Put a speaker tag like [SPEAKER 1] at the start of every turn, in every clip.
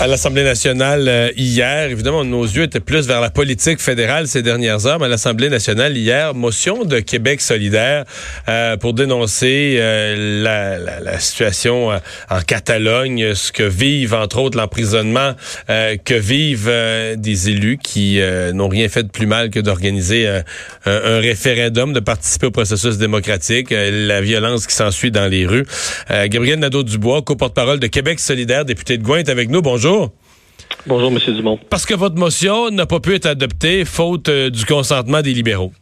[SPEAKER 1] à l'Assemblée nationale euh, hier. Évidemment, nos yeux étaient plus vers la politique fédérale ces dernières heures, mais à l'Assemblée nationale hier, motion de Québec solidaire euh, pour dénoncer euh, la, la, la, situation en Catalogne, ce que vivent, entre autres, l'emprisonnement que vivent des élus qui n'ont rien fait de plus mal que d'organiser un, un, référendum, de participer au processus démocratique, la violence qui s'ensuit dans les rues. Gabriel Nadeau-Dubois, co-porte-parole de Québec solidaire, député de Gouin, est avec nous. Bonjour.
[SPEAKER 2] Bonjour, M. Dumont.
[SPEAKER 1] Parce que votre motion n'a pas pu être adoptée faute euh, du consentement des libéraux.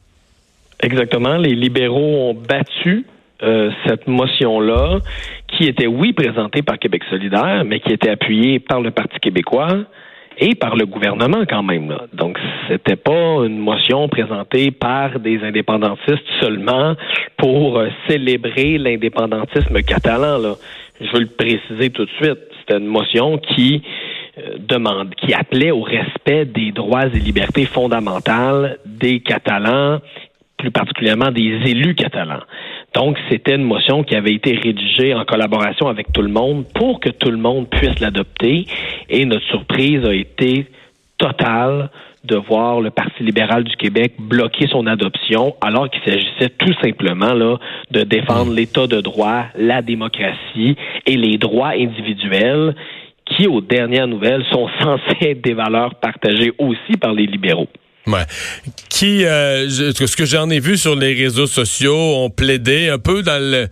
[SPEAKER 2] Exactement. Les libéraux ont battu euh, cette motion-là, qui était, oui, présentée par Québec solidaire, mais qui était appuyée par le Parti québécois et par le gouvernement quand même. Là. Donc, c'était pas une motion présentée par des indépendantistes seulement pour euh, célébrer l'indépendantisme catalan. Là. Je veux le préciser tout de suite. C'était une motion qui euh, demande, qui appelait au respect des droits et libertés fondamentales des Catalans, plus particulièrement des élus catalans. Donc, c'était une motion qui avait été rédigée en collaboration avec tout le monde pour que tout le monde puisse l'adopter. Et notre surprise a été totale de voir le Parti libéral du Québec bloquer son adoption alors qu'il s'agissait tout simplement là de défendre l'état de droit, la démocratie et les droits individuels qui, aux dernières nouvelles, sont censés être des valeurs partagées aussi par les libéraux.
[SPEAKER 1] Ouais. Qui, euh, ce que j'en ai vu sur les réseaux sociaux, ont plaidé un peu dans le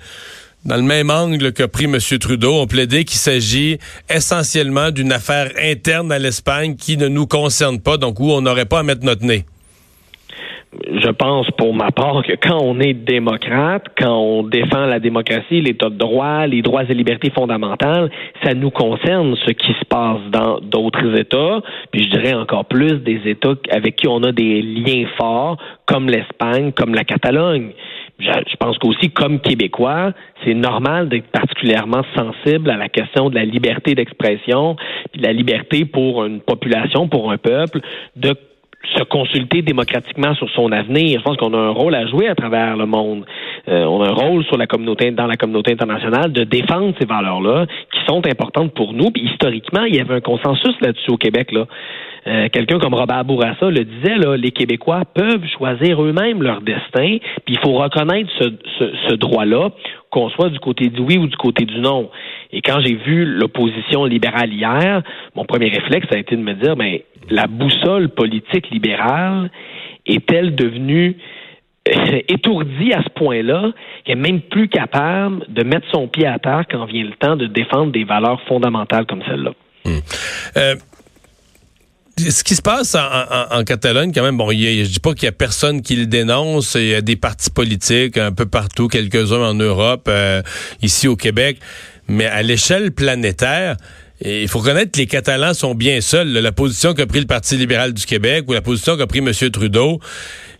[SPEAKER 1] dans le même angle qu'a pris M. Trudeau, ont plaidé qu'il s'agit essentiellement d'une affaire interne à l'Espagne qui ne nous concerne pas, donc où on n'aurait pas à mettre notre nez
[SPEAKER 2] je pense pour ma part que quand on est démocrate, quand on défend la démocratie, l'état de droit, les droits et libertés fondamentales, ça nous concerne ce qui se passe dans d'autres États, puis je dirais encore plus des États avec qui on a des liens forts, comme l'Espagne, comme la Catalogne. Je, pense qu'aussi, comme Québécois, c'est normal d'être particulièrement sensible à la question de la liberté d'expression, de la liberté pour une population, pour un peuple, de se consulter démocratiquement sur son avenir. Je pense qu'on a un rôle à jouer à travers le monde. Euh, on a un rôle sur la communauté, dans la communauté internationale de défendre ces valeurs-là qui sont importantes pour nous. Puis historiquement, il y avait un consensus là-dessus au Québec. Là. Euh, quelqu'un comme Robert Bourassa le disait, là, les Québécois peuvent choisir eux-mêmes leur destin, puis il faut reconnaître ce, ce, ce droit-là, qu'on soit du côté du oui ou du côté du non. Et quand j'ai vu l'opposition libérale hier, mon premier réflexe a été de me dire, ben, la boussole politique libérale est-elle devenue euh, étourdie à ce point-là qu'elle est même plus capable de mettre son pied à terre quand vient le temps de défendre des valeurs fondamentales comme celle-là?
[SPEAKER 1] Hmm. Euh, ce qui se passe en, Catalogne, quand même, bon, je dis pas qu'il y a personne qui le dénonce. Il y a des partis politiques un peu partout, quelques-uns en Europe, euh, ici au Québec, mais à l'échelle planétaire. Il faut reconnaître que les Catalans sont bien seuls. La position qu'a pris le Parti libéral du Québec ou la position qu'a pris M. Trudeau,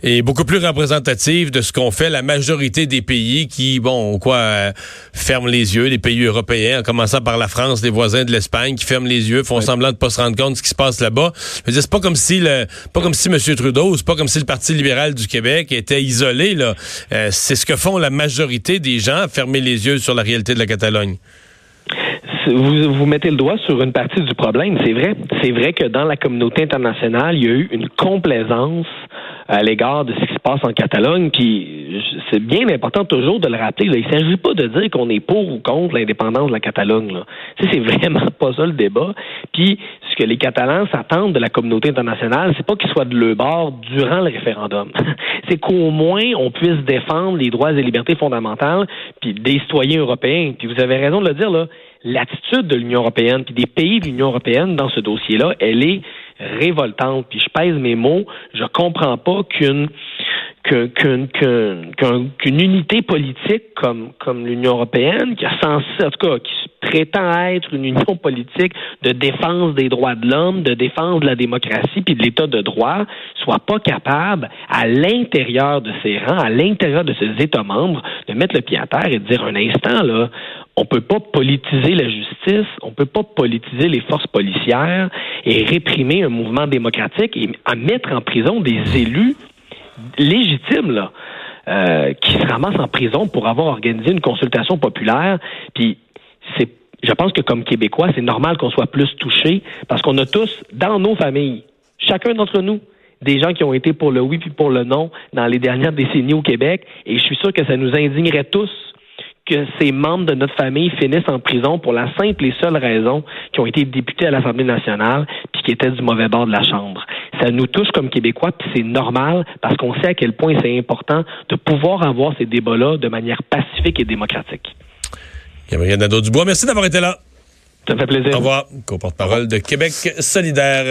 [SPEAKER 1] est beaucoup plus représentative de ce qu'on fait la majorité des pays qui, bon, quoi, euh, ferment les yeux, les pays européens, en commençant par la France, les voisins de l'Espagne, qui ferment les yeux, font semblant de pas se rendre compte de ce qui se passe là-bas. Je veux c'est pas comme si le, pas comme si M. Trudeau, c'est pas comme si le Parti libéral du Québec était isolé, là. Euh, c'est ce que font la majorité des gens, fermer les yeux sur la réalité de la Catalogne
[SPEAKER 2] vous, vous mettez le doigt sur une partie du problème. C'est vrai. C'est vrai que dans la communauté internationale, il y a eu une complaisance à l'égard de ce qui se passe en Catalogne. Puis c'est bien important toujours de le rappeler. Là. Il ne s'agit pas de dire qu'on est pour ou contre l'indépendance de la Catalogne. Là. c'est vraiment pas ça le débat. Puis ce que les Catalans s'attendent de la communauté internationale, c'est pas qu'ils soient de leur bord durant le référendum. c'est qu'au moins on puisse défendre les droits et libertés fondamentales puis des citoyens européens. Puis vous avez raison de le dire là. L'attitude de l'Union européenne puis des pays de l'Union européenne dans ce dossier-là, elle est révoltante. Puis je pèse mes mots. Je comprends pas qu'une qu'une unité politique comme, comme l'Union européenne, qui a censé, en tout cas, qui prétend être une union politique de défense des droits de l'homme, de défense de la démocratie puis de l'État de droit, soit pas capable, à l'intérieur de ses rangs, à l'intérieur de ses États membres, de mettre le pied à terre et de dire un instant, là, on peut pas politiser la justice, on peut pas politiser les forces policières et réprimer un mouvement démocratique et à mettre en prison des élus légitimes, là. Euh, qui se ramassent en prison pour avoir organisé une consultation populaire. Puis c'est je pense que comme Québécois, c'est normal qu'on soit plus touchés parce qu'on a tous, dans nos familles, chacun d'entre nous, des gens qui ont été pour le oui puis pour le non dans les dernières décennies au Québec. Et je suis sûr que ça nous indignerait tous que ces membres de notre famille finissent en prison pour la simple et seule raison qu'ils ont été députés à l'Assemblée nationale qui étaient du mauvais bord de la Chambre. Ça nous touche comme Québécois, puis c'est normal parce qu'on sait à quel point c'est important de pouvoir avoir ces débats-là de manière pacifique et démocratique.
[SPEAKER 1] Gabriel Nadeau-Dubois, merci d'avoir été là.
[SPEAKER 2] Ça me fait plaisir.
[SPEAKER 1] Au revoir. Co-porte-parole de Québec solidaire.